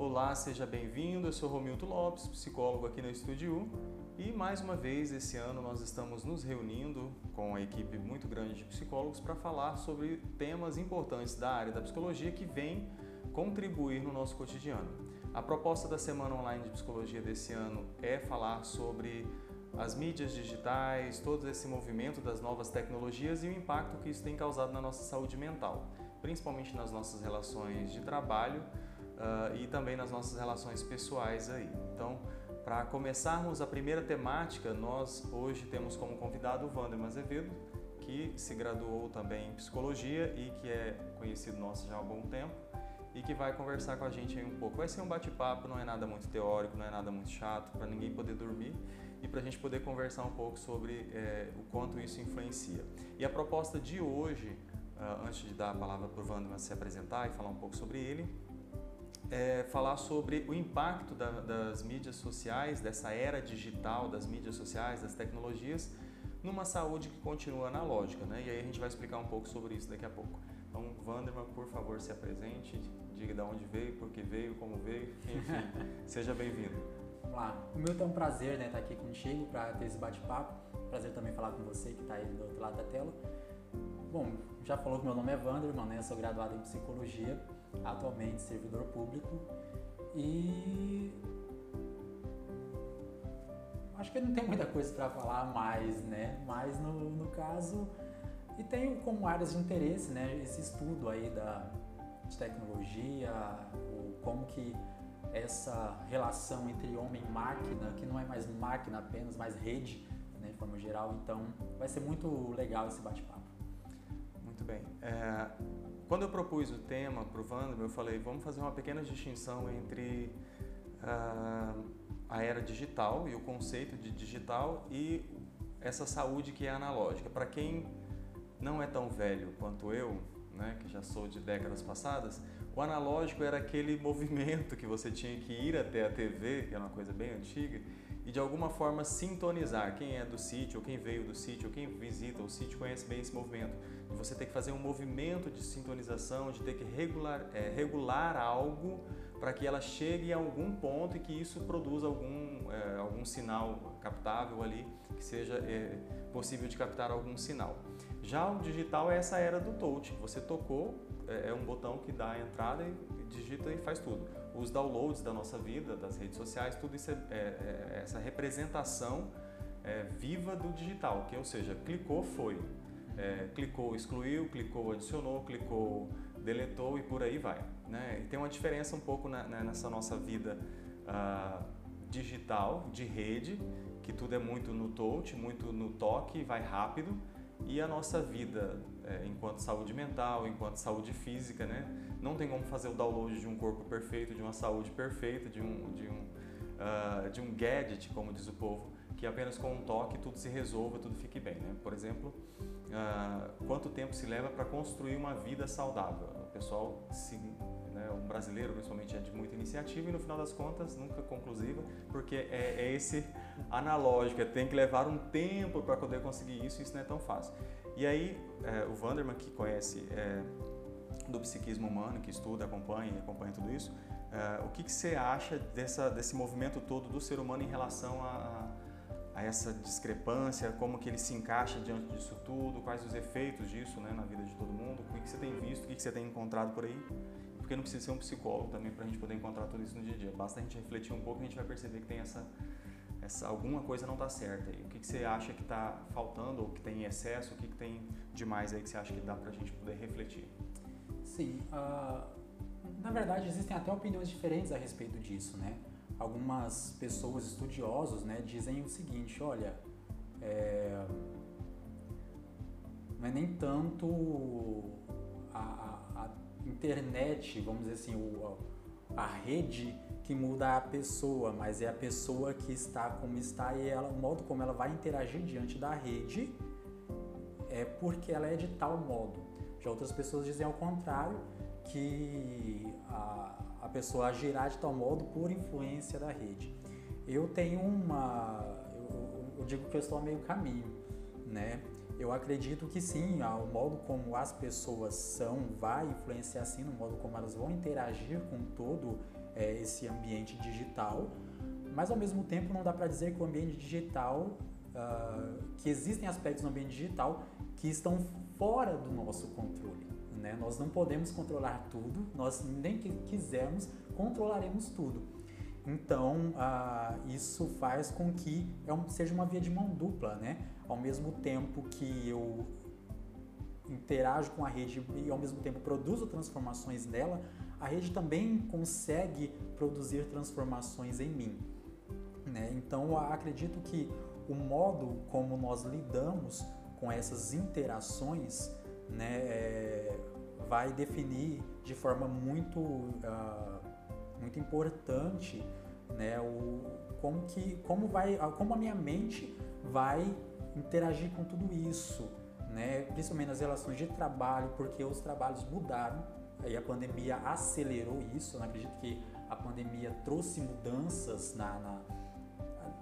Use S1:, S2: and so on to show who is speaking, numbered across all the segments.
S1: Olá, seja bem-vindo. Eu sou Romildo Lopes, psicólogo aqui no Estúdio e mais uma vez esse ano nós estamos nos reunindo com uma equipe muito grande de psicólogos para falar sobre temas importantes da área da psicologia que vem contribuir no nosso cotidiano. A proposta da Semana Online de Psicologia desse ano é falar sobre as mídias digitais, todo esse movimento das novas tecnologias e o impacto que isso tem causado na nossa saúde mental, principalmente nas nossas relações de trabalho uh, e também nas nossas relações pessoais aí. Então, para começarmos a primeira temática, nós hoje temos como convidado o Wander Azevedo, que se graduou também em psicologia e que é conhecido nosso já há algum tempo e que vai conversar com a gente aí um pouco. Vai ser um bate-papo, não é nada muito teórico, não é nada muito chato, para ninguém poder dormir e para a gente poder conversar um pouco sobre é, o quanto isso influencia. E a proposta de hoje, uh, antes de dar a palavra para o Wander se apresentar e falar um pouco sobre ele, é, falar sobre o impacto da, das mídias sociais, dessa era digital das mídias sociais, das tecnologias, numa saúde que continua analógica, né? E aí a gente vai explicar um pouco sobre isso daqui a pouco. Então, Wanderman, por favor, se apresente, diga de onde veio, por que veio, como veio, enfim, seja bem-vindo.
S2: Vamos lá. O meu é um prazer né, estar aqui contigo para ter esse bate-papo. Prazer também falar com você que está aí do outro lado da tela. Bom, já falou que meu nome é Wanderman, né? Eu sou graduado em psicologia atualmente servidor público e acho que não tem muita coisa para falar mais, né? Mas no, no caso e tenho como áreas de interesse, né? Esse estudo aí da de tecnologia, o, como que essa relação entre homem e máquina, que não é mais máquina apenas, mas rede, né, de forma geral. Então, vai ser muito legal esse bate-papo.
S1: Muito bem. É, quando eu propus o tema para o Vandro, eu falei, vamos fazer uma pequena distinção entre uh, a era digital e o conceito de digital e essa saúde que é analógica. Para quem não é tão velho quanto eu, né, que já sou de décadas passadas, o analógico era aquele movimento que você tinha que ir até a TV, que era uma coisa bem antiga, e de alguma forma sintonizar. Quem é do sítio, quem veio do sítio, quem visita o sítio conhece bem esse movimento. De você ter que fazer um movimento de sintonização, de ter que regular, é, regular algo para que ela chegue a algum ponto e que isso produza algum, é, algum sinal captável ali, que seja é, possível de captar algum sinal. Já o digital é essa era do touch. Você tocou, é, é um botão que dá a entrada e digita e faz tudo. Os downloads da nossa vida, das redes sociais, tudo isso é, é, é essa representação é, viva do digital, que ou seja, clicou, foi. É, clicou, excluiu, clicou, adicionou, clicou, deletou e por aí vai. Né? E tem uma diferença um pouco na, né, nessa nossa vida uh, digital, de rede, que tudo é muito no touch, muito no toque, vai rápido, e a nossa vida é, enquanto saúde mental, enquanto saúde física, né? Não tem como fazer o download de um corpo perfeito, de uma saúde perfeita, de um, de um, uh, de um gadget, como diz o povo, que apenas com um toque tudo se resolva, tudo fique bem, né? Por exemplo, uh, quanto tempo se leva para construir uma vida saudável? O pessoal se? Um brasileiro, principalmente, é de muita iniciativa e no final das contas nunca conclusiva, porque é, é esse analógico, é, tem que levar um tempo para poder conseguir isso e isso não é tão fácil. E aí, é, o Vanderman, que conhece é, do psiquismo humano, que estuda, acompanha e acompanha tudo isso, é, o que, que você acha dessa, desse movimento todo do ser humano em relação a, a essa discrepância, como que ele se encaixa diante disso tudo, quais os efeitos disso né, na vida de todo mundo, o que, que você tem visto, o que, que você tem encontrado por aí? Porque não precisa ser um psicólogo também para a gente poder encontrar tudo isso no dia a dia. Basta a gente refletir um pouco e a gente vai perceber que tem essa, essa alguma coisa não está certa aí. O que, que você acha que está faltando ou que tem excesso, o que, que tem demais aí que você acha que dá para a gente poder refletir?
S2: Sim, uh, Na verdade, existem até opiniões diferentes a respeito disso, né? Algumas pessoas estudiosos, né, dizem o seguinte, olha, é, não é nem tanto internet, vamos dizer assim, o, a rede que muda a pessoa, mas é a pessoa que está como está e ela, o modo como ela vai interagir diante da rede é porque ela é de tal modo. Já outras pessoas dizem ao contrário, que a, a pessoa agirá de tal modo por influência da rede. Eu tenho uma. Eu, eu digo que eu estou a meio caminho, né? Eu acredito que sim, o modo como as pessoas são vai influenciar sim no modo como elas vão interagir com todo é, esse ambiente digital, mas ao mesmo tempo não dá para dizer que o ambiente digital, uh, que existem aspectos no ambiente digital que estão fora do nosso controle. Né? Nós não podemos controlar tudo, nós nem que quisermos controlaremos tudo. Então, ah, isso faz com que é seja uma via de mão dupla, né? Ao mesmo tempo que eu interajo com a rede e ao mesmo tempo produzo transformações nela, a rede também consegue produzir transformações em mim. Né? Então, acredito que o modo como nós lidamos com essas interações né, é, vai definir de forma muito, uh, muito importante né, o, como, que, como, vai, como a minha mente vai interagir com tudo isso, né, principalmente nas relações de trabalho, porque os trabalhos mudaram e a pandemia acelerou isso. Eu acredito que a pandemia trouxe mudanças na, na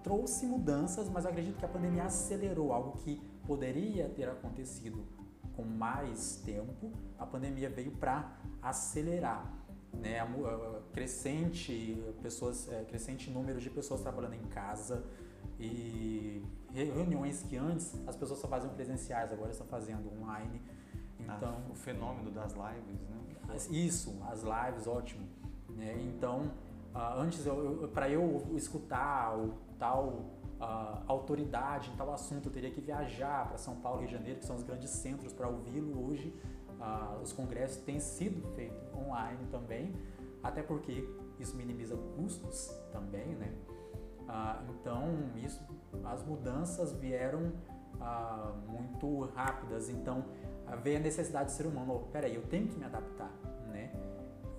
S2: trouxe mudanças, mas acredito que a pandemia acelerou algo que poderia ter acontecido com mais tempo, a pandemia veio para acelerar. Né, crescente pessoas é, crescente número de pessoas trabalhando em casa e reuniões que antes as pessoas só faziam presenciais agora estão fazendo online
S1: ah, então ah, o fenômeno das lives né
S2: isso as lives ótimo né? então uh, antes para eu escutar o tal uh, autoridade em tal assunto, eu teria que viajar para São Paulo e Rio de Janeiro, que são os grandes centros, para ouvi-lo. Hoje, uh, os congressos têm sido feitos online também, até porque isso minimiza custos também, né? Uh, então, isso, as mudanças vieram muito rápidas, então veio a necessidade do ser humano, oh, peraí, eu tenho que me adaptar, né?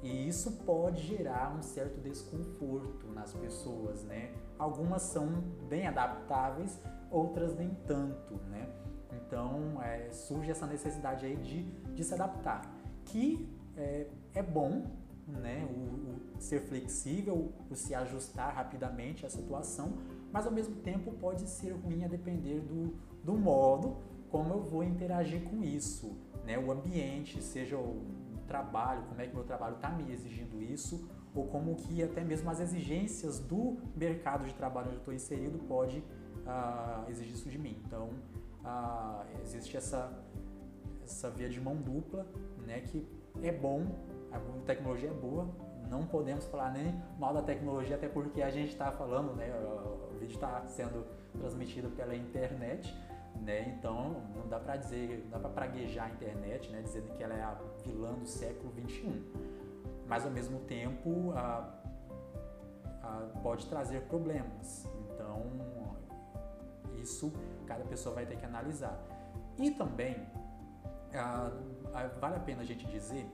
S2: E isso pode gerar um certo desconforto nas pessoas, né? Algumas são bem adaptáveis, outras nem tanto, né? Então é, surge essa necessidade aí de, de se adaptar, que é, é bom, né? O, o, ser flexível, o se ajustar rapidamente à situação, mas ao mesmo tempo pode ser ruim a depender do, do modo como eu vou interagir com isso, né? O ambiente, seja o trabalho, como é que meu trabalho está me exigindo isso, ou como que até mesmo as exigências do mercado de trabalho onde eu estou inserido pode uh, exigir isso de mim. Então, uh, existe essa, essa via de mão dupla, né, que é bom, a tecnologia é boa, não podemos falar nem mal da tecnologia, até porque a gente está falando, né, o vídeo está sendo transmitido pela internet, né? Então não dá para dizer, não dá para praguejar a internet, né? Dizendo que ela é a vilã do século 21. Mas ao mesmo tempo a, a, pode trazer problemas. Então isso cada pessoa vai ter que analisar. E também vale a pena a gente dizer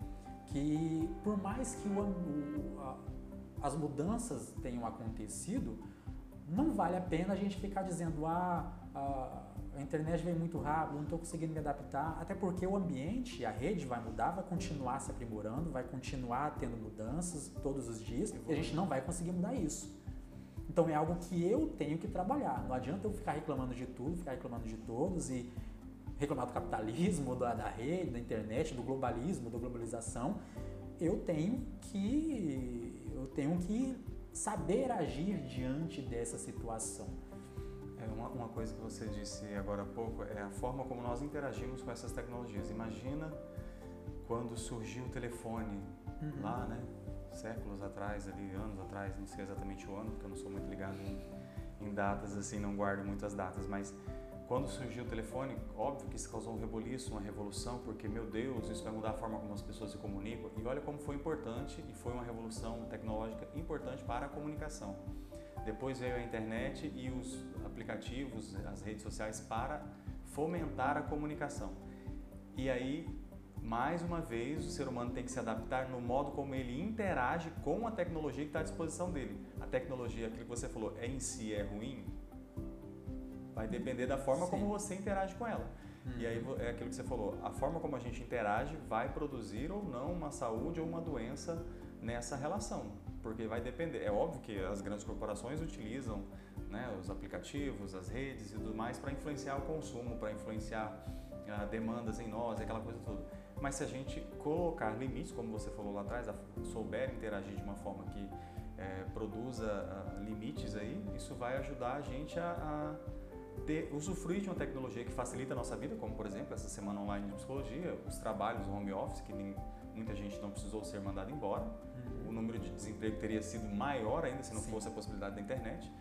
S2: que por mais que o, o, as mudanças tenham acontecido, não vale a pena a gente ficar dizendo ah a internet vem muito rápido, não estou conseguindo me adaptar, até porque o ambiente, a rede vai mudar, vai continuar se aprimorando, vai continuar tendo mudanças todos os dias e a gente não vai conseguir mudar isso. Então é algo que eu tenho que trabalhar. Não adianta eu ficar reclamando de tudo, ficar reclamando de todos e reclamar do capitalismo, da, da rede, da internet, do globalismo, da globalização. Eu tenho que eu tenho que saber agir diante dessa situação.
S1: É uma, uma coisa que você disse agora há pouco é a forma como nós interagimos com essas tecnologias. Imagina quando surgiu o telefone uhum. lá, né? Séculos atrás, ali, anos atrás, não sei exatamente o ano, porque eu não sou muito ligado em, em datas, assim, não guardo muitas datas, mas quando surgiu o telefone, óbvio que isso causou um reboliço, uma revolução, porque, meu Deus, isso vai mudar a forma como as pessoas se comunicam. E olha como foi importante e foi uma revolução tecnológica importante para a comunicação. Depois veio a internet e os aplicativos, as redes sociais para fomentar a comunicação. E aí, mais uma vez, o ser humano tem que se adaptar no modo como ele interage com a tecnologia que está à disposição dele. A tecnologia, aquilo que você falou, é em si é ruim? Vai depender da forma Sim. como você interage com ela. E aí é aquilo que você falou, a forma como a gente interage vai produzir ou não uma saúde ou uma doença nessa relação, porque vai depender. É óbvio que as grandes corporações utilizam né, os aplicativos, as redes e tudo mais para influenciar o consumo, para influenciar uh, demandas em nós, aquela coisa toda. Mas se a gente colocar limites, como você falou lá atrás, souber interagir de uma forma que é, produza uh, limites aí, isso vai ajudar a gente a, a ter, usufruir de uma tecnologia que facilita a nossa vida, como por exemplo essa semana online de psicologia, os trabalhos home office, que nem, muita gente não precisou ser mandada embora, uhum. o número de desemprego teria sido maior ainda se não Sim. fosse a possibilidade da internet,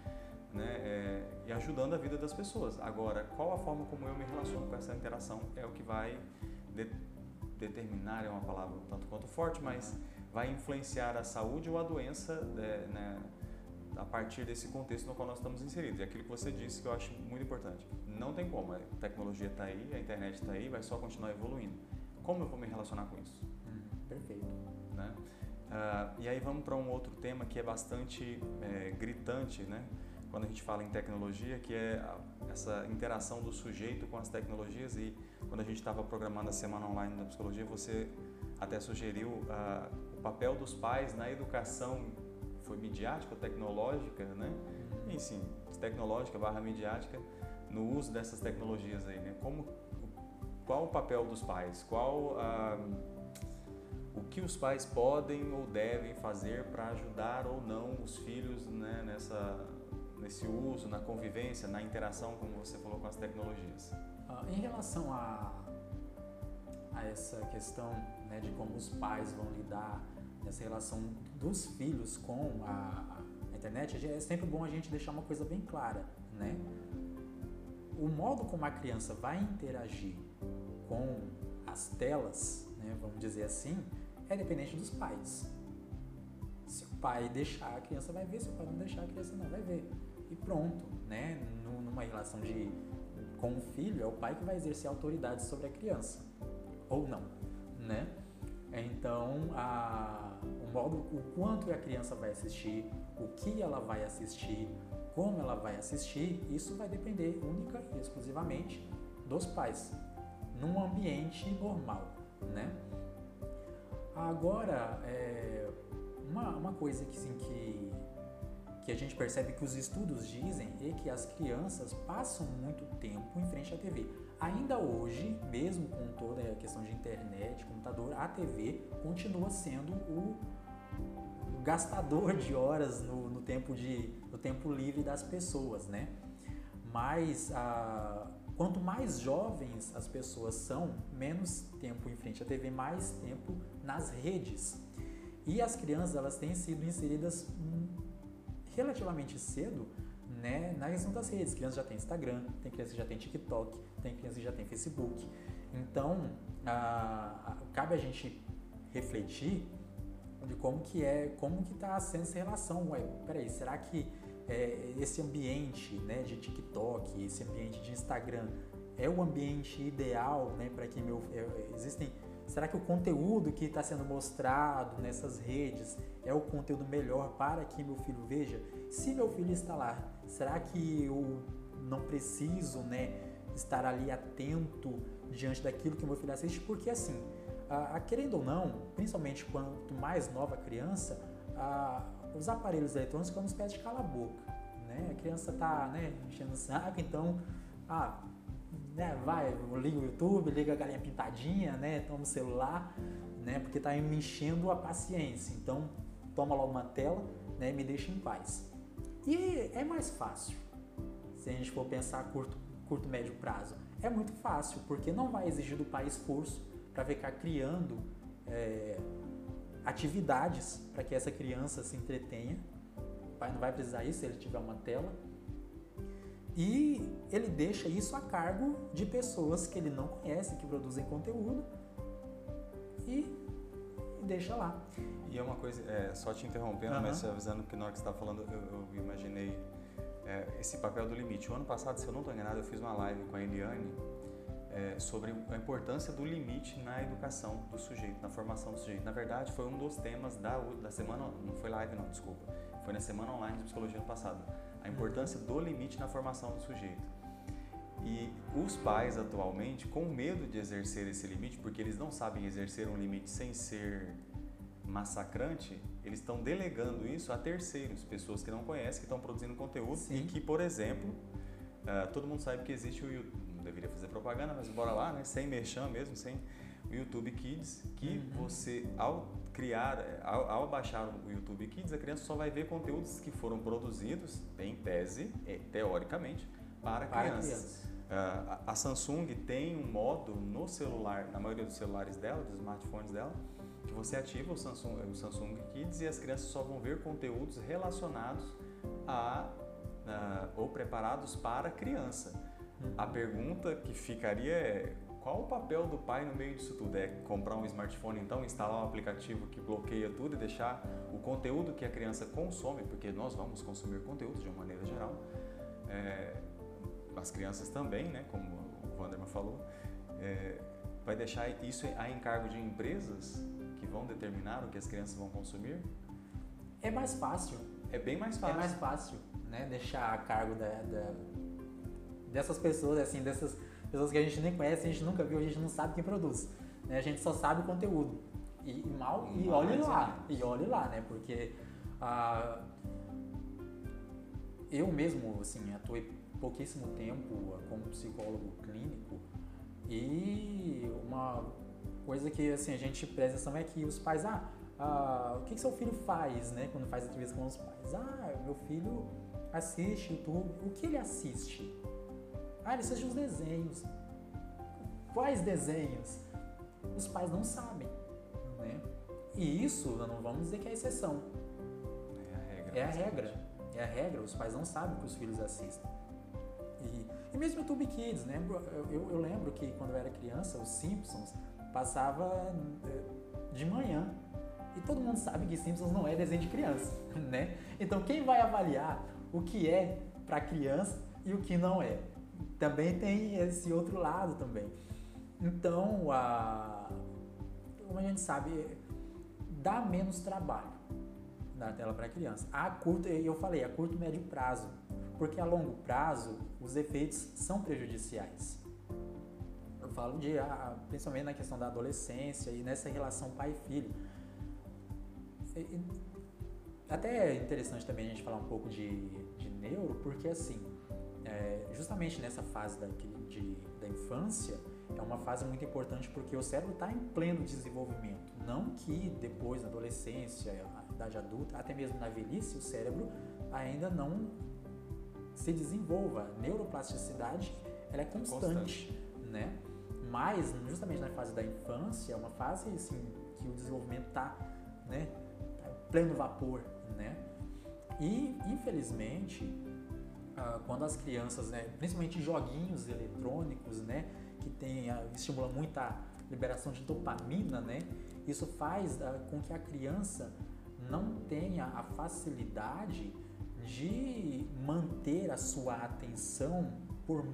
S1: né? É, e ajudando a vida das pessoas. Agora, qual a forma como eu me relaciono com essa interação é o que vai de, determinar, é uma palavra tanto quanto forte, mas vai influenciar a saúde ou a doença é, né, a partir desse contexto no qual nós estamos inseridos. E aquilo que você disse que eu acho muito importante. Não tem como, a tecnologia está aí, a internet está aí, vai só continuar evoluindo. Como eu vou me relacionar com isso?
S2: Hum, perfeito.
S1: Né? Uh, e aí vamos para um outro tema que é bastante é, gritante, né? quando a gente fala em tecnologia, que é a, essa interação do sujeito com as tecnologias e quando a gente estava programando a semana online da psicologia, você até sugeriu uh, o papel dos pais na educação foi midiática ou tecnológica, né? Enfim, tecnológica barra midiática no uso dessas tecnologias aí, né? Como, qual o papel dos pais? Qual ah, o que os pais podem ou devem fazer para ajudar ou não os filhos né, nessa nesse uso, na convivência, na interação, como você falou, com as tecnologias?
S2: Ah, em relação a, a essa questão né, de como os pais vão lidar nessa relação dos filhos com a, a internet, é sempre bom a gente deixar uma coisa bem clara, né? O modo como a criança vai interagir com as telas, né, vamos dizer assim, é dependente dos pais. Se o pai deixar, a criança vai ver, se o pai não deixar, a criança não vai ver. E pronto, né? Numa relação de com o filho, é o pai que vai exercer autoridade sobre a criança. Ou não, né? Então, a, modo, o quanto a criança vai assistir, o que ela vai assistir, como ela vai assistir, isso vai depender única e exclusivamente dos pais, num ambiente normal, né? Agora, é, uma, uma coisa que, assim, que, que a gente percebe que os estudos dizem é que as crianças passam muito tempo em frente à TV. Ainda hoje, mesmo com toda a questão de internet, computador, a TV continua sendo o gastador de horas no, no, tempo de, no tempo livre das pessoas, né? Mas a, quanto mais jovens as pessoas são, menos tempo em frente à TV, mais tempo nas redes. E as crianças elas têm sido inseridas hum, relativamente cedo né, na questão das redes. Crianças já têm Instagram, tem crianças que já têm TikTok, tem crianças que já têm Facebook. Então, a, a, cabe a gente refletir de como que é, como que está sendo essa relação. Ué, peraí, será que é, esse ambiente né, de TikTok, esse ambiente de Instagram é o ambiente ideal né, para que meu... É, existem Será que o conteúdo que está sendo mostrado nessas redes é o conteúdo melhor para que meu filho veja? Se meu filho está lá, será que eu não preciso né, estar ali atento diante daquilo que meu filho assiste? Porque assim, a, a, querendo ou não, principalmente quanto mais nova a criança, a, os aparelhos eletrônicos ficam nos pés de cala a boca. Né? A criança está né, enchendo o saco, então, ah, né, vai, liga o YouTube, liga a galinha pintadinha, né, toma o celular, né, porque está me enchendo a paciência. Então, toma logo uma tela, né, e me deixa em paz. E é mais fácil, se a gente for pensar a curto, curto médio prazo. É muito fácil, porque não vai exigir do pai esforço para ficar criando é, atividades para que essa criança se entretenha. O pai não vai precisar isso se ele tiver uma tela. E ele deixa isso a cargo de pessoas que ele não conhece, que produzem conteúdo e deixa lá.
S1: E é uma coisa, é, só te interrompendo, uhum. mas avisando que na hora que você estava falando, eu, eu imaginei é, esse papel do limite. O ano passado, se eu não estou enganado, eu fiz uma live com a Eliane é, sobre a importância do limite na educação do sujeito, na formação do sujeito. Na verdade, foi um dos temas da, da semana, não foi live não, desculpa, foi na semana online de psicologia ano passado. A importância do limite na formação do sujeito. E os pais atualmente, com medo de exercer esse limite, porque eles não sabem exercer um limite sem ser massacrante, eles estão delegando isso a terceiros, pessoas que não conhecem, que estão produzindo conteúdo Sim. e que, por exemplo, uh, todo mundo sabe que existe o YouTube deveria fazer propaganda, mas bora lá, né? Sem merchan mesmo, sem o YouTube Kids, que uhum. você, ao criar, ao, ao, baixar o YouTube Kids, a criança só vai ver conteúdos que foram produzidos, em tese, teoricamente, para, para crianças. crianças. Uh, a Samsung tem um modo no celular, na maioria dos celulares dela, dos smartphones dela, que você ativa o Samsung, o Samsung Kids e as crianças só vão ver conteúdos relacionados a uh, ou preparados para criança. A pergunta que ficaria é qual o papel do pai no meio disso tudo? É comprar um smartphone, então, instalar um aplicativo que bloqueia tudo e deixar o conteúdo que a criança consome, porque nós vamos consumir conteúdo de uma maneira geral, é, as crianças também, né, como o Wanderman falou, é, vai deixar isso a encargo de empresas que vão determinar o que as crianças vão consumir?
S2: É mais fácil.
S1: É bem mais fácil.
S2: É mais fácil, né, deixar a cargo da, da dessas pessoas, assim, dessas pessoas que a gente nem conhece, a gente nunca viu, a gente não sabe quem produz. Né? A gente só sabe o conteúdo. E, e mal, e olhe lá, e olhe lá, né? Porque ah, eu mesmo, assim, atuei pouquíssimo tempo como psicólogo clínico e uma coisa que, assim, a gente presta atenção é que os pais, ah, ah o que, que seu filho faz, né? Quando faz entrevista com os pais. Ah, meu filho assiste YouTube. O que ele assiste? Ah, ele assiste os desenhos. Quais desenhos? Os pais não sabem. Né? E isso, não vamos dizer que é exceção.
S1: É a regra.
S2: É a regra. É a regra. Os pais não sabem que os filhos assistem. E, e mesmo YouTube Kids, né? Eu, eu, eu, lembro que quando eu era criança, os Simpsons passava eh, de manhã. E todo mundo sabe que Simpsons não é desenho de criança, né? Então quem vai avaliar o que é para criança e o que não é? Também tem esse outro lado também. Então, a, como a gente sabe, dá menos trabalho na tela para criança. A curto, eu falei, a curto médio prazo, porque a longo prazo os efeitos são prejudiciais. Eu falo de, principalmente na questão da adolescência e nessa relação pai-filho. Até é interessante também a gente falar um pouco de, de neuro, porque assim, é, justamente nessa fase da, de, da infância, é uma fase muito importante porque o cérebro está em pleno desenvolvimento. Não que depois, na adolescência, na idade adulta, até mesmo na velhice, o cérebro ainda não se desenvolva. A neuroplasticidade ela é constante, constante. né? Mas, justamente na fase da infância, é uma fase assim, que o desenvolvimento está né, tá pleno vapor, né? E, infelizmente, ah, quando as crianças, né, principalmente joguinhos eletrônicos, né, que tem, uh, estimula muito a liberação de dopamina, né, isso faz uh, com que a criança não tenha a facilidade de manter a sua atenção por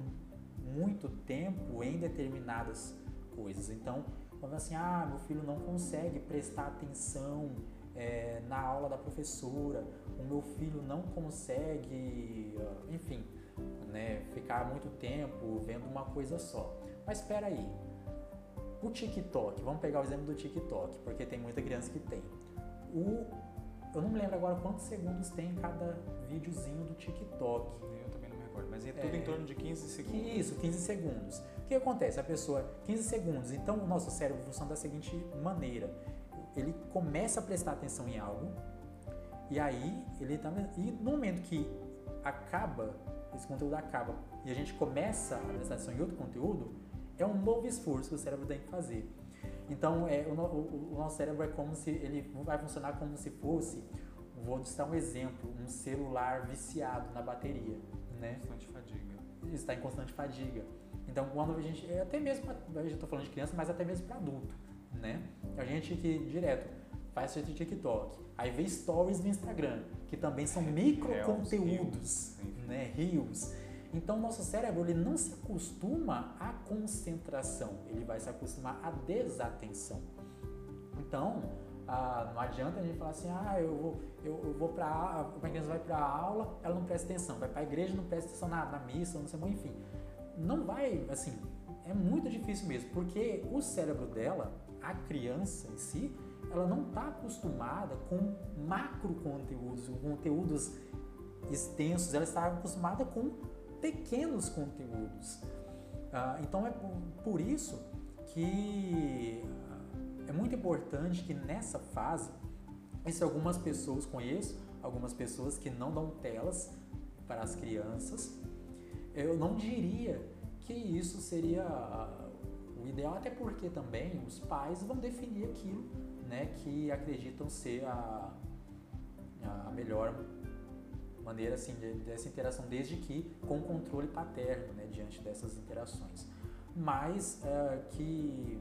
S2: muito tempo em determinadas coisas. Então, quando assim, ah, meu filho não consegue prestar atenção é, na aula da professora, o meu filho não consegue, enfim, né, ficar muito tempo vendo uma coisa só. Mas espera aí, o TikTok, vamos pegar o exemplo do TikTok, porque tem muita criança que tem. O, eu não me lembro agora quantos segundos tem em cada videozinho do TikTok.
S1: Eu também não me recordo, mas é tudo é, em torno de 15 segundos.
S2: Isso, 15 segundos. O que acontece? A pessoa, 15 segundos, então o nosso cérebro funciona da seguinte maneira ele começa a prestar atenção em algo e aí ele tá e no momento que acaba esse conteúdo acaba e a gente começa a prestar atenção em outro conteúdo é um novo esforço que o cérebro tem que fazer então é o, o, o nosso cérebro é como se ele vai funcionar como se fosse vou citar um exemplo um celular viciado na bateria né
S1: constante fadiga
S2: está em constante fadiga. Então, quando a gente, até mesmo, a gente está falando de criança, mas até mesmo para adulto, né? A gente que direto faz seu TikTok, aí vê stories no Instagram, que também são micro conteúdos, né? Reels. Então, o nosso cérebro ele não se acostuma à concentração, ele vai se acostumar à desatenção. Então, ah, não adianta a gente falar assim, ah, eu vou, eu, eu vou para uma criança vai para a aula, ela não presta atenção, vai para a igreja, não presta atenção na, na missa, não sei, enfim. Não vai, assim, é muito difícil mesmo, porque o cérebro dela, a criança em si, ela não está acostumada com macro conteúdos, conteúdos extensos, ela está acostumada com pequenos conteúdos. Ah, então é por, isso que é muito importante que nessa fase, se algumas pessoas conheço, algumas pessoas que não dão telas para as crianças, eu não diria que isso seria o ideal, até porque também os pais vão definir aquilo né, que acreditam ser a, a melhor maneira assim, dessa interação, desde que com controle paterno né, diante dessas interações. Mas uh, que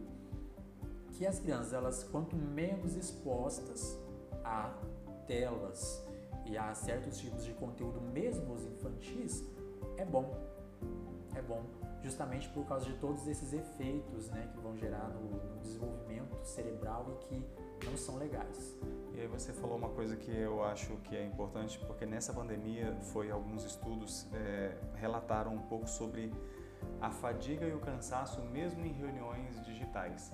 S2: que as crianças, elas quanto menos expostas a telas e a certos tipos de conteúdo, mesmo os infantis, é bom. É bom, justamente por causa de todos esses efeitos né, que vão gerar no, no desenvolvimento cerebral e que não são legais.
S1: E aí você falou uma coisa que eu acho que é importante, porque nessa pandemia foi alguns estudos é, relataram um pouco sobre a fadiga e o cansaço mesmo em reuniões digitais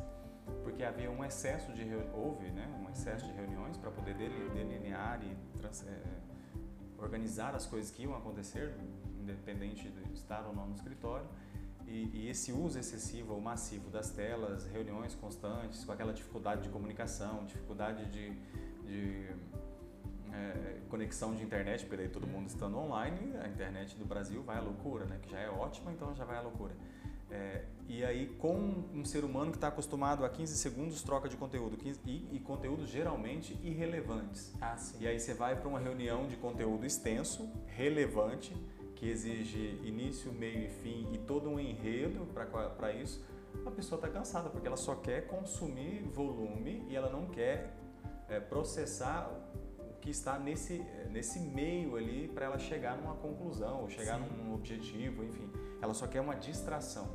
S1: porque havia um excesso de houve né, um excesso de reuniões para poder delinear e é, organizar as coisas que iam acontecer, independente de estar ou não no escritório. E, e, esse uso excessivo ou massivo das telas, reuniões constantes, com aquela dificuldade de comunicação, dificuldade de, de é, conexão de internet, porque aí todo mundo estando online, a internet do Brasil vai à loucura, né? que já é ótima, então já vai à loucura. É, e aí, com um ser humano que está acostumado a 15 segundos, troca de conteúdo. 15, e, e conteúdos geralmente irrelevantes.
S2: Ah, sim.
S1: E aí você vai para uma reunião de conteúdo extenso, relevante, que exige início, meio e fim e todo um enredo para isso. A pessoa está cansada, porque ela só quer consumir volume e ela não quer é, processar o que está nesse, nesse meio ali para ela chegar numa conclusão, ou chegar sim. num objetivo, enfim ela só quer uma distração.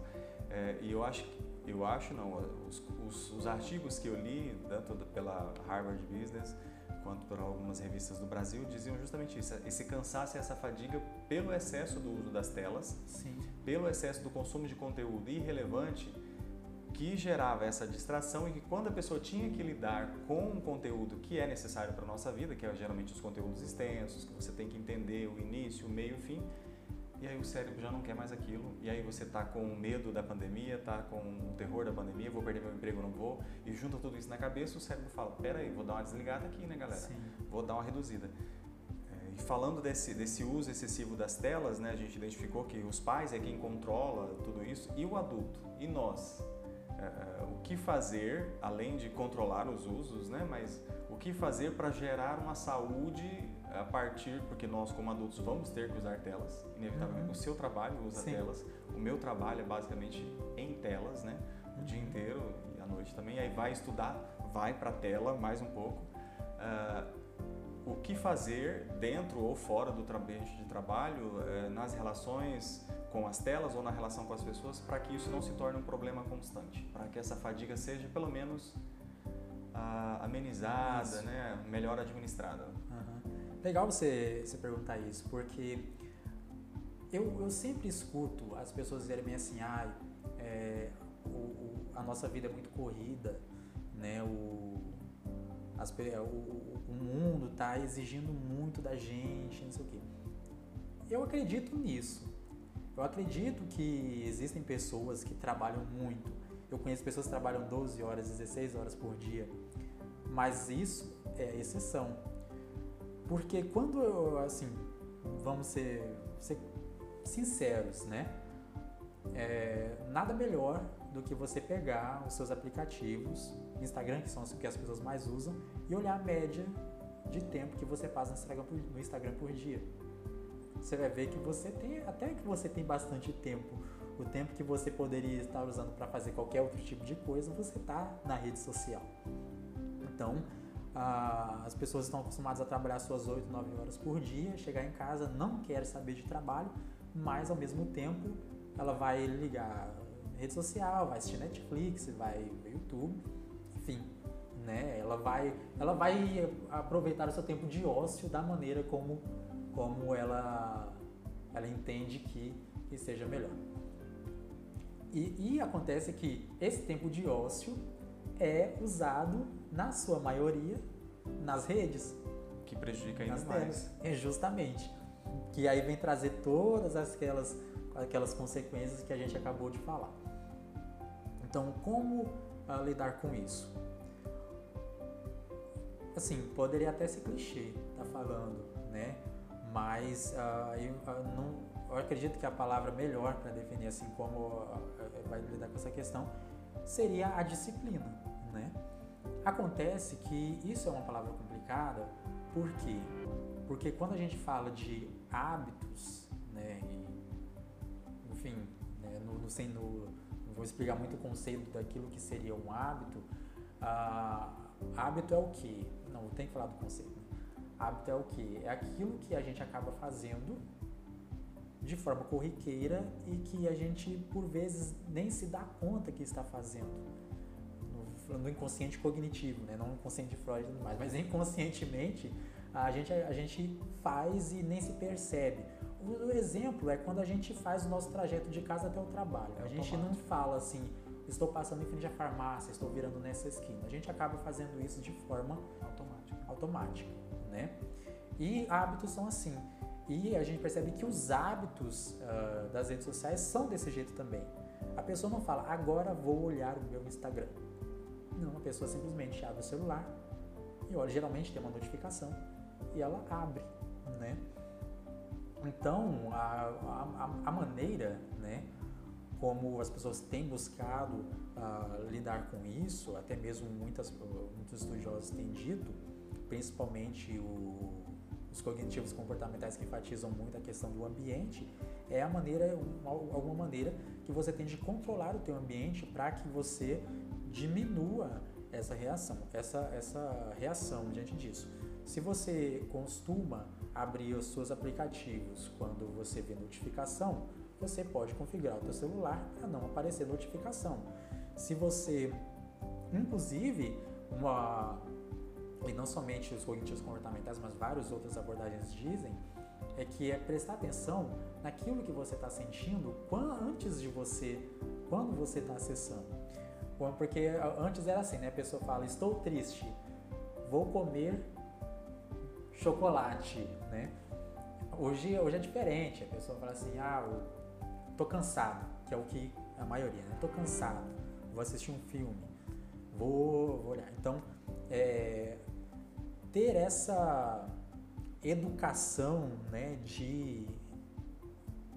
S1: É, e eu acho, eu acho não, os, os, os, artigos que eu li, tanto pela Harvard Business quanto por algumas revistas do Brasil, diziam justamente isso, esse cansaço e essa fadiga pelo excesso do uso das telas,
S2: Sim.
S1: pelo excesso do consumo de conteúdo irrelevante, que gerava essa distração e que quando a pessoa tinha que lidar com um conteúdo que é necessário para a nossa vida, que é geralmente os conteúdos extensos, que você tem que entender o início, o meio e o fim, e aí o cérebro já não quer mais aquilo, e aí você tá com medo da pandemia, tá com o terror da pandemia, vou perder meu emprego, não vou, e junta tudo isso na cabeça, o cérebro fala, pera aí, vou dar uma desligada aqui, né galera?
S2: Sim.
S1: Vou dar uma reduzida. É, e falando desse, desse uso excessivo das telas, né, a gente identificou que os pais é quem controla tudo isso, e o adulto, e nós? É o que fazer, além de controlar os usos, né, mas o que fazer para gerar uma saúde a partir, porque nós como adultos vamos ter que usar telas, inevitavelmente. Uhum. O seu trabalho usa Sim. telas, o meu trabalho é basicamente em telas, né? O uhum. dia inteiro e à noite também. Aí vai estudar, vai para a tela mais um pouco. Uh, o que fazer dentro ou fora do ambiente de trabalho, uh, nas relações com as telas ou na relação com as pessoas, para que isso não se torne um problema constante, para que essa fadiga seja pelo menos uh, amenizada, né? melhor administrada.
S2: Legal você, você perguntar isso, porque eu, eu sempre escuto as pessoas dizerem bem assim, ah, é, o, o, a nossa vida é muito corrida, né? O, as, o, o mundo está exigindo muito da gente, não sei o quê. Eu acredito nisso. Eu acredito que existem pessoas que trabalham muito. Eu conheço pessoas que trabalham 12 horas, 16 horas por dia. Mas isso é exceção. Porque quando, assim, vamos ser, ser sinceros, né? É, nada melhor do que você pegar os seus aplicativos, Instagram, que são os que as pessoas mais usam, e olhar a média de tempo que você passa no Instagram por, no Instagram por dia. você vai ver que você tem, até que você tem bastante tempo, o tempo que você poderia estar usando para fazer qualquer outro tipo de coisa, você está na rede social. Então, ah, as pessoas estão acostumadas a trabalhar suas 8, 9 horas por dia, chegar em casa, não quer saber de trabalho, mas ao mesmo tempo ela vai ligar rede social, vai assistir Netflix, vai ver YouTube, enfim, né? Ela vai, ela vai aproveitar o seu tempo de ócio da maneira como, como ela, ela entende que, que seja melhor. E, e acontece que esse tempo de ócio é usado, na sua maioria, nas redes.
S1: Que prejudica ainda mais.
S2: É justamente. Que aí vem trazer todas aquelas, aquelas consequências que a gente acabou de falar. Então, como uh, lidar com isso? Assim, poderia até ser clichê, tá falando, né? Mas uh, eu, uh, não, eu acredito que a palavra melhor para definir assim como vai lidar com essa questão seria a disciplina, né? Acontece que isso é uma palavra complicada, por quê? Porque quando a gente fala de hábitos, né, e, enfim, né, no, no, no, não vou explicar muito o conceito daquilo que seria um hábito. Ah, hábito é o que? Não, tem que falar do conceito. Né? Hábito é o que? É aquilo que a gente acaba fazendo de forma corriqueira e que a gente, por vezes, nem se dá conta que está fazendo no inconsciente cognitivo, né? não inconsciente de Freud e tudo mais, mas inconscientemente a gente, a gente faz e nem se percebe. O, o exemplo é quando a gente faz o nosso trajeto de casa até o trabalho. É a gente não fala assim, estou passando em frente à farmácia, estou virando nessa esquina. A gente acaba fazendo isso de forma automática, automática né? E hábitos são assim. E a gente percebe que os hábitos uh, das redes sociais são desse jeito também. A pessoa não fala, agora vou olhar o meu Instagram. Não, a pessoa simplesmente abre o celular e olha, geralmente tem uma notificação e ela abre, né? Então, a, a, a maneira, né, como as pessoas têm buscado uh, lidar com isso, até mesmo muitas, muitos estudiosos têm dito, principalmente o, os cognitivos comportamentais que enfatizam muito a questão do ambiente, é a maneira, uma, alguma maneira que você tem de controlar o teu ambiente para que você diminua essa reação, essa, essa reação diante disso. Se você costuma abrir os seus aplicativos quando você vê notificação, você pode configurar o seu celular para não aparecer notificação. Se você, inclusive, uma e não somente os cognitivos comportamentais, mas várias outras abordagens dizem, é que é prestar atenção naquilo que você está sentindo antes de você, quando você está acessando. Porque antes era assim, né? A pessoa fala, estou triste, vou comer chocolate, né? Hoje, hoje é diferente, a pessoa fala assim, ah, tô cansado, que é o que a maioria, né? Tô cansado, vou assistir um filme, vou, vou olhar. Então, é, ter essa educação, né, de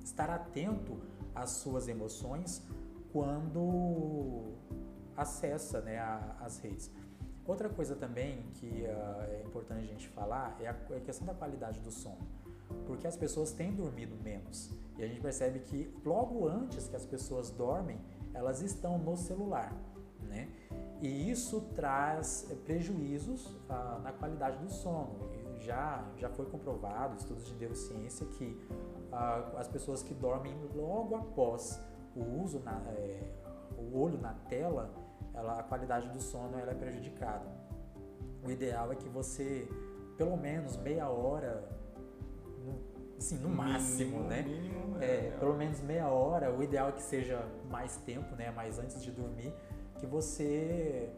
S2: estar atento às suas emoções quando acessa né, a, as redes. Outra coisa também que uh, é importante a gente falar é a, é a questão da qualidade do sono, porque as pessoas têm dormido menos e a gente percebe que logo antes que as pessoas dormem, elas estão no celular, né? E isso traz prejuízos uh, na qualidade do sono. Já, já foi comprovado, estudos de neurociência, que uh, as pessoas que dormem logo após o uso, na, é, o olho na tela, ela, a qualidade do sono ela é prejudicada. O ideal é que você, pelo menos meia hora, no, assim, no máximo, né?
S1: Mínimo,
S2: é, é, pelo menos meia hora. O ideal é que seja mais tempo, né? Mais antes de dormir, que você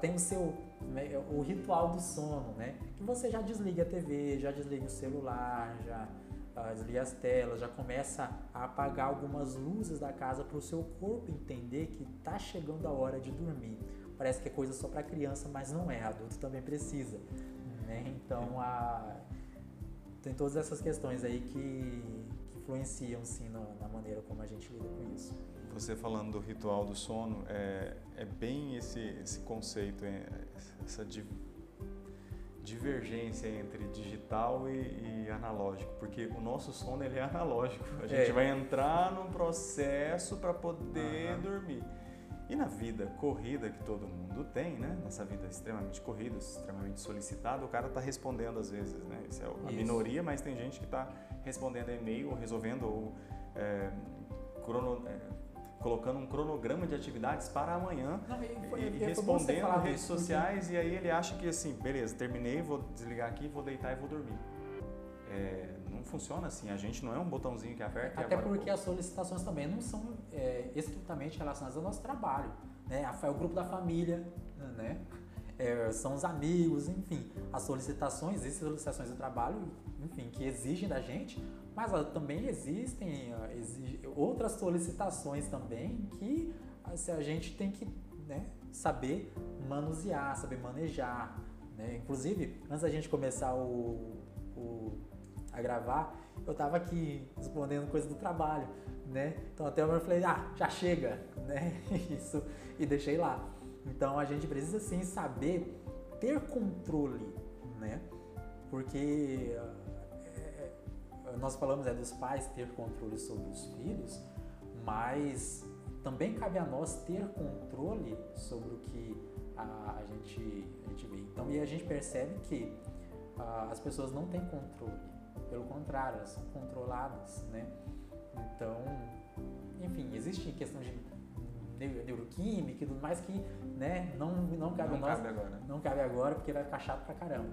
S2: tem o seu né, o ritual do sono, né? Que você já desliga a TV, já desliga o celular, já desliga as telas, já começa a apagar algumas luzes da casa para o seu corpo entender que está chegando a hora de dormir. Parece que é coisa só para criança, mas não é. Adulto também precisa. Né? Então, a... tem todas essas questões aí que, que influenciam sim na, na maneira como a gente lida com isso
S1: você falando do ritual do sono, é, é bem esse, esse conceito, essa divergência entre digital e, e, analógico, porque o nosso sono ele é analógico. A gente é. vai entrar num processo para poder uhum. dormir. E na vida corrida que todo mundo tem, né? Nessa vida extremamente corrida, extremamente solicitada, o cara está respondendo às vezes, né? Isso é a Isso. minoria, mas tem gente que está respondendo e-mail, ou resolvendo, ou é, crono, é, colocando um cronograma de atividades para amanhã Não, e, foi, e, e respondendo redes sociais porque... e aí ele acha que assim, beleza, terminei, vou desligar aqui, vou deitar e vou dormir. É, não funciona assim, a gente não é um botãozinho que aperta
S2: Até
S1: agora,
S2: porque as solicitações também não são é, estritamente relacionadas ao nosso trabalho. Né? É o grupo da família, né? É, são os amigos, enfim. As solicitações, existem solicitações do trabalho, enfim, que exigem da gente, mas também existem outras solicitações também que assim, a gente tem que né, saber manusear, saber manejar. Né? Inclusive, antes da gente começar o, o a gravar, eu estava aqui respondendo coisa do trabalho, né? Então até eu falei, ah, já chega, né? Isso, e deixei lá. Então a gente precisa sim saber ter controle, né? Porque nós falamos é dos pais ter controle sobre os filhos, mas também cabe a nós ter controle sobre o que a, a gente, a gente vê. Então, e a gente percebe que a, as pessoas não têm controle, pelo contrário, elas são controladas, né? Então, enfim, existe questão de neuroquímica e tudo mais que né, não, não cabe não nós.
S1: Cabe agora.
S2: Não cabe agora porque vai ficar chato pra caramba.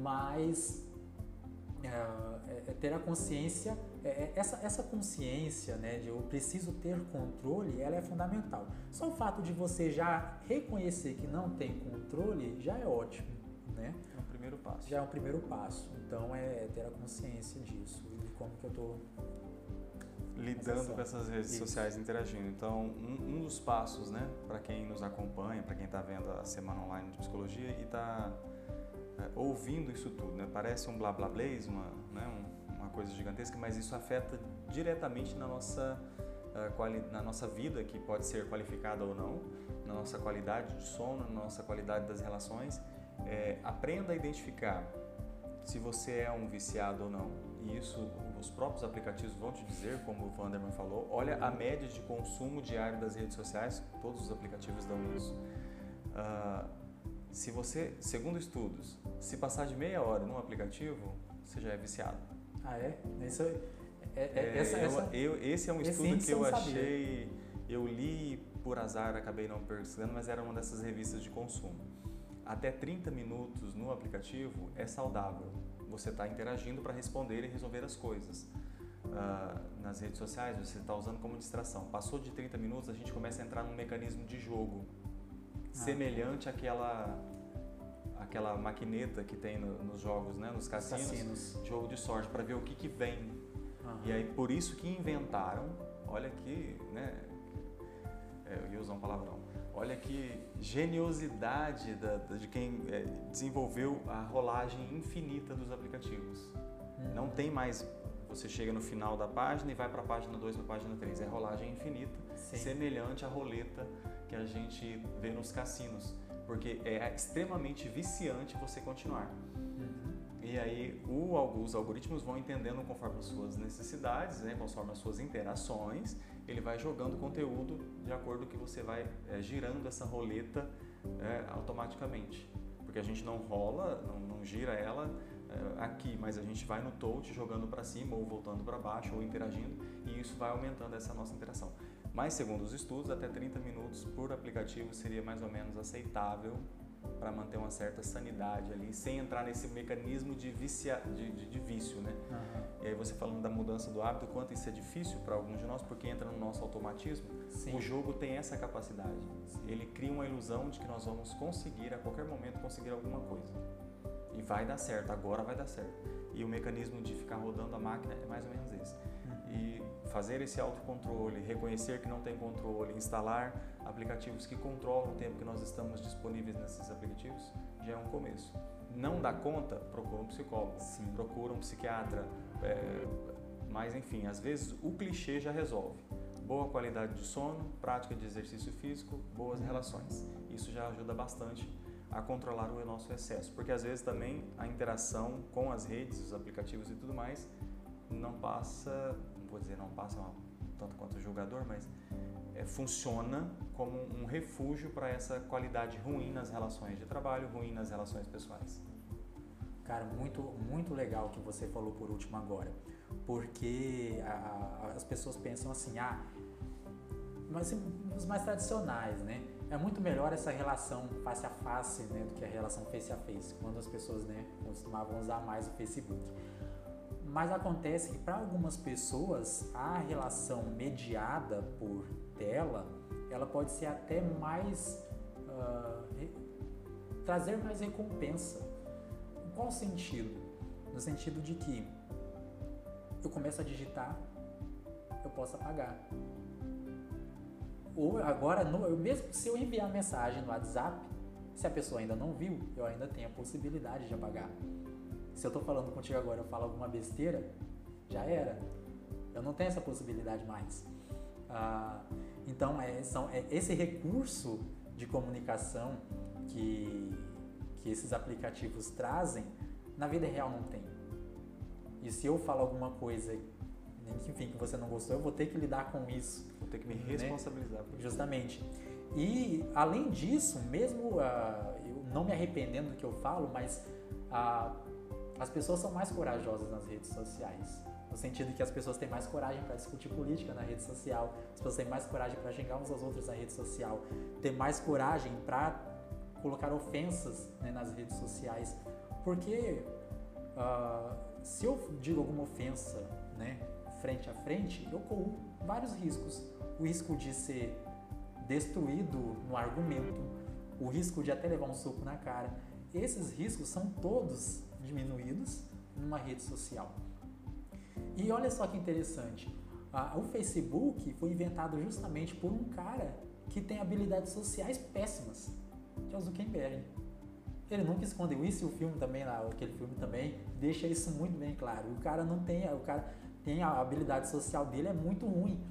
S2: Mas é, é, é, ter a consciência, é, é, essa, essa consciência né, de eu preciso ter controle, ela é fundamental. Só o fato de você já reconhecer que não tem controle já é ótimo, né?
S1: É um primeiro passo.
S2: Já é um primeiro passo. Então é ter a consciência disso e como que eu estou
S1: lidando com essas redes Isso. sociais, interagindo. Então, um, um dos passos, né, para quem nos acompanha, para quem está vendo a semana online de psicologia e está é, ouvindo isso tudo, né? Parece um blá blá blês, uma, né? Um, uma coisa gigantesca, mas isso afeta diretamente na nossa, uh, na nossa vida, que pode ser qualificada ou não, na nossa qualidade de sono, na nossa qualidade das relações. É, aprenda a identificar se você é um viciado ou não. E isso os próprios aplicativos vão te dizer, como o Vanderman falou. Olha a média de consumo diário das redes sociais, todos os aplicativos dão isso. Uh, se você, segundo estudos, se passar de meia hora num aplicativo, você já é viciado.
S2: Ah, é? Isso é, é, é essa,
S1: eu, essa, eu, esse é um estudo que eu achei, eu li por azar, acabei não pesquisando, mas era uma dessas revistas de consumo. Até 30 minutos no aplicativo é saudável. Você está interagindo para responder e resolver as coisas. Uh, nas redes sociais, você está usando como distração. Passou de 30 minutos, a gente começa a entrar num mecanismo de jogo ah. semelhante àquela aquela maquineta que tem no, nos jogos, né, nos cassinos, cassinos. jogo de sorte para ver o que que vem. Uhum. E aí por isso que inventaram, olha que, né, é, eu ia usar um palavrão. Olha que geniosidade da, da, de quem é, desenvolveu a rolagem infinita dos aplicativos. Uhum. Não tem mais você chega no final da página e vai para a página 2 para a página 3. É rolagem infinita, Sim. semelhante à roleta que a gente vê nos cassinos, porque é extremamente viciante você continuar. Uhum. E aí o, os algoritmos vão entendendo conforme as suas necessidades, né, conforme as suas interações, ele vai jogando conteúdo de acordo que você vai é, girando essa roleta é, automaticamente. Porque a gente não rola, não, não gira ela é, aqui, mas a gente vai no touch jogando para cima ou voltando para baixo ou interagindo e isso vai aumentando essa nossa interação. Mas, segundo os estudos, até 30 minutos por aplicativo seria mais ou menos aceitável para manter uma certa sanidade ali, sem entrar nesse mecanismo de, vicia, de, de, de vício, né? Uhum. E aí você falando da mudança do hábito, quanto isso é difícil para alguns de nós, porque entra no nosso automatismo, Sim. o jogo tem essa capacidade. Sim. Ele cria uma ilusão de que nós vamos conseguir, a qualquer momento, conseguir alguma coisa. E vai dar certo, agora vai dar certo. E o mecanismo de ficar rodando a máquina é mais ou menos esse. Uhum. E fazer esse autocontrole, reconhecer que não tem controle, instalar aplicativos que controlam o tempo que nós estamos disponíveis nesses aplicativos, já é um começo. Não dá conta? Procura um psicólogo, Sim. procura um psiquiatra, é, mas enfim, às vezes o clichê já resolve. Boa qualidade de sono, prática de exercício físico, boas relações. Isso já ajuda bastante a controlar o nosso excesso, porque às vezes também a interação com as redes, os aplicativos e tudo mais não passa, não vou dizer não passa tanto quanto o julgador, mas é, funciona como um refúgio para essa qualidade ruim nas relações de trabalho, ruim nas relações pessoais.
S2: Cara, muito, muito legal o que você falou por último agora, porque a, a, as pessoas pensam assim, ah, mas os mais tradicionais, né? É muito melhor essa relação face a face, né, do que a relação face a face, quando as pessoas, né, costumavam usar mais o Facebook. Mas acontece que para algumas pessoas a relação mediada por tela, ela pode ser até mais uh, trazer mais recompensa. Em qual sentido? No sentido de que eu começo a digitar, eu posso apagar. Ou agora, no, mesmo se eu enviar mensagem no WhatsApp, se a pessoa ainda não viu, eu ainda tenho a possibilidade de apagar. Se eu estou falando contigo agora, eu falo alguma besteira, já era. Eu não tenho essa possibilidade mais. Ah, então, é, são, é esse recurso de comunicação que, que esses aplicativos trazem, na vida real não tem. E se eu falo alguma coisa, enfim, que você não gostou, eu vou ter que lidar com isso.
S1: Vou ter que me né? responsabilizar. Né?
S2: Justamente. E, além disso, mesmo uh, eu não me arrependendo do que eu falo, mas uh, as pessoas são mais corajosas nas redes sociais. No sentido que as pessoas têm mais coragem para discutir política na rede social, as pessoas têm mais coragem para xingar uns aos outros na rede social, têm mais coragem para colocar ofensas né, nas redes sociais. Porque uh, se eu digo alguma ofensa né, frente a frente, eu corro vários riscos. O risco de ser destruído no argumento, o risco de até levar um soco na cara. Esses riscos são todos diminuídos numa rede social. E olha só que interessante, o Facebook foi inventado justamente por um cara que tem habilidades sociais péssimas, que é o Zuckerberg. Ele nunca escondeu isso e o filme também, lá, aquele filme também, deixa isso muito bem claro. O cara não tem, o cara tem a habilidade social dele é muito ruim.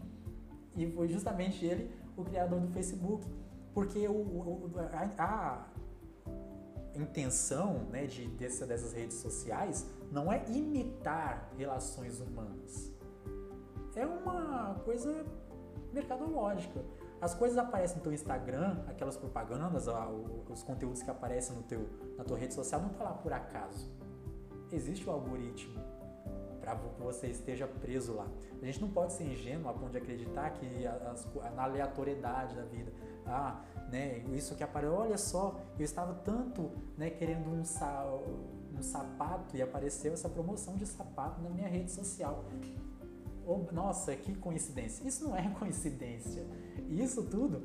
S2: E foi justamente ele o criador do Facebook, porque o, o a, a, intenção né, de, dessa, dessas redes sociais não é imitar relações humanas. É uma coisa mercadológica. As coisas aparecem no teu Instagram, aquelas propagandas, os conteúdos que aparecem no teu, na tua rede social não tá lá por acaso. Existe o algoritmo para que você esteja preso lá. A gente não pode ser ingênuo a ponto de acreditar que as, na aleatoriedade da vida, ah, né, isso que apareceu, olha só, eu estava tanto né, querendo um, sa um sapato e apareceu essa promoção de sapato na minha rede social. Oh, nossa, que coincidência. Isso não é coincidência. Isso tudo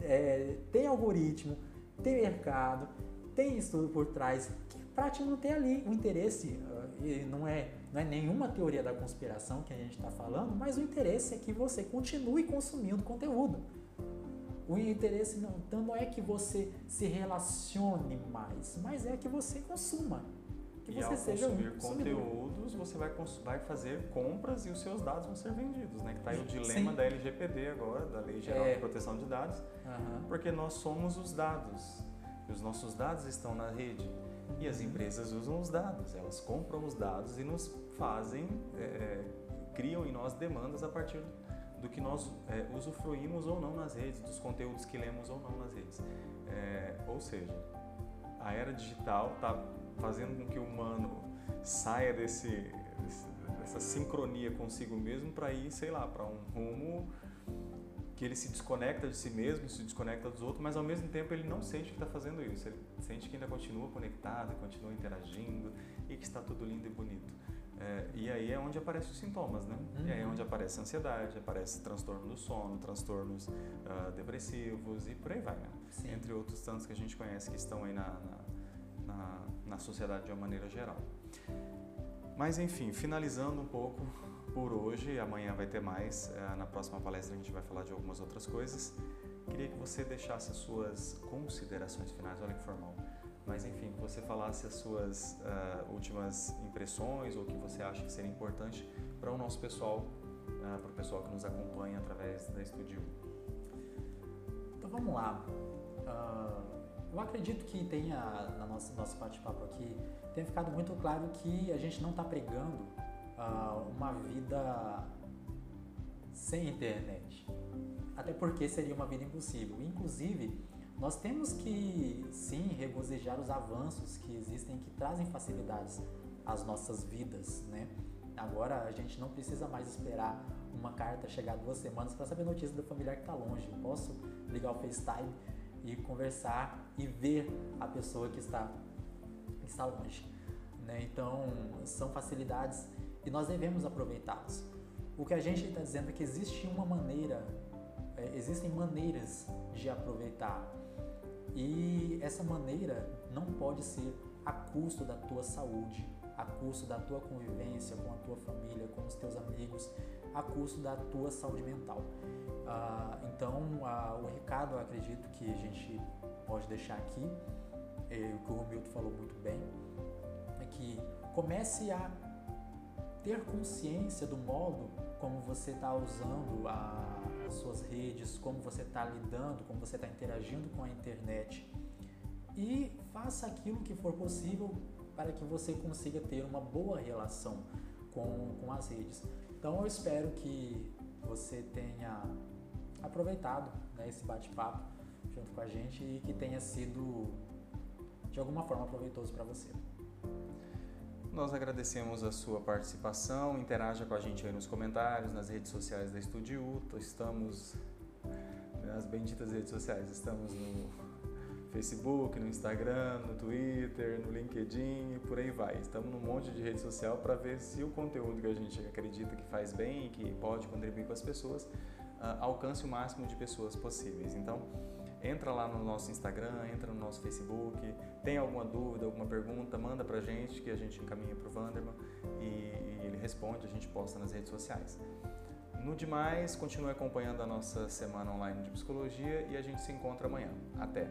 S2: é, tem algoritmo, tem mercado, tem estudo por trás que prática não tem ali o interesse. E não é, não é nenhuma teoria da conspiração que a gente está falando, mas o interesse é que você continue consumindo conteúdo. O interesse não, então não é que você se relacione mais, mas é que você consuma. Que
S1: e
S2: você
S1: ao
S2: seja
S1: consumir um conteúdos, você vai, vai fazer compras e os seus dados vão ser vendidos, né? Que está aí o dilema Sim. da LGPD agora, da Lei Geral é. de Proteção de Dados, uhum. porque nós somos os dados. E os nossos dados estão na rede. E as empresas usam os dados, elas compram os dados e nos fazem, é, criam em nós demandas a partir do que nós é, usufruímos ou não nas redes, dos conteúdos que lemos ou não nas redes. É, ou seja, a era digital está fazendo com que o humano saia desse, dessa sincronia consigo mesmo para ir, sei lá, para um rumo que ele se desconecta de si mesmo, se desconecta dos outros, mas ao mesmo tempo ele não sente que está fazendo isso. Ele sente que ainda continua conectado, continua interagindo e que está tudo lindo e bonito. É, e aí é onde aparecem os sintomas, né? Uhum. E aí é uhum. onde aparece a ansiedade, aparece transtorno do sono, transtornos uh, depressivos e por aí vai, né? Entre outros tantos que a gente conhece que estão aí na, na, na, na sociedade de uma maneira geral. Mas enfim, finalizando um pouco por hoje, amanhã vai ter mais. Uh, na próxima palestra a gente vai falar de algumas outras coisas. Queria que você deixasse as suas considerações finais, olha que formal mas enfim, que você falasse as suas uh, últimas impressões ou o que você acha que seria importante para o nosso pessoal, uh, para o pessoal que nos acompanha através da Estudio.
S2: Então vamos lá. Uh, eu acredito que tenha, na nossa nosso bate-papo aqui, tenha ficado muito claro que a gente não está pregando uh, uma vida sem internet. Até porque seria uma vida impossível. Inclusive, nós temos que sim regozijar os avanços que existem que trazem facilidades às nossas vidas, né? Agora a gente não precisa mais esperar uma carta chegar duas semanas para saber notícia do familiar que está longe. Eu posso ligar o FaceTime e conversar e ver a pessoa que está, que está longe. Né? Então, são facilidades e nós devemos aproveitá-las. O que a gente está dizendo é que existe uma maneira, é, existem maneiras de aproveitar. E essa maneira não pode ser a custo da tua saúde, a custo da tua convivência com a tua família, com os teus amigos, a custo da tua saúde mental. Ah, então, ah, o recado, eu acredito que a gente pode deixar aqui, é, o que o Romildo falou muito bem, é que comece a ter consciência do modo como você está usando a, as suas redes, como você está lidando, como você está interagindo com a internet e faça aquilo que for possível para que você consiga ter uma boa relação com, com as redes. Então eu espero que você tenha aproveitado né, esse bate-papo junto com a gente e que tenha sido de alguma forma proveitoso para você.
S1: Nós agradecemos a sua participação, interaja com a gente aí nos comentários, nas redes sociais da Estúdio estamos nas benditas redes sociais, estamos no Facebook, no Instagram, no Twitter, no LinkedIn e por aí vai. Estamos num monte de rede social para ver se o conteúdo que a gente acredita que faz bem e que pode contribuir com as pessoas uh, alcance o máximo de pessoas possíveis. Então, entra lá no nosso Instagram, entra no nosso Facebook, tem alguma dúvida, alguma pergunta, manda para a gente que a gente encaminha para o Vanderman e, e ele responde, a gente posta nas redes sociais. No demais, continue acompanhando a nossa semana online de psicologia e a gente se encontra amanhã. Até!